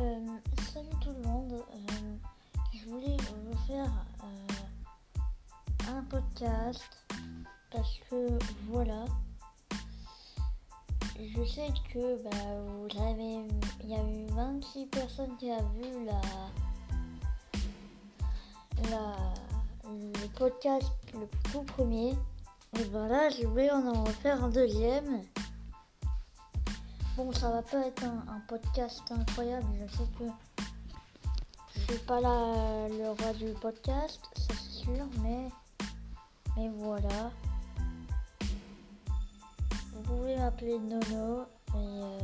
Euh, salut tout le monde. Euh, je voulais vous faire euh, un podcast parce que voilà. Je sais que bah, vous avez, il y a eu 26 personnes qui a vu la, la, le podcast le tout premier. Et voilà, je vais en refaire un deuxième. Bon, ça va pas être un, podcast incroyable. Je sais que je suis pas là le roi du podcast, c'est sûr, mais mais voilà. Vous pouvez m'appeler Nono et euh.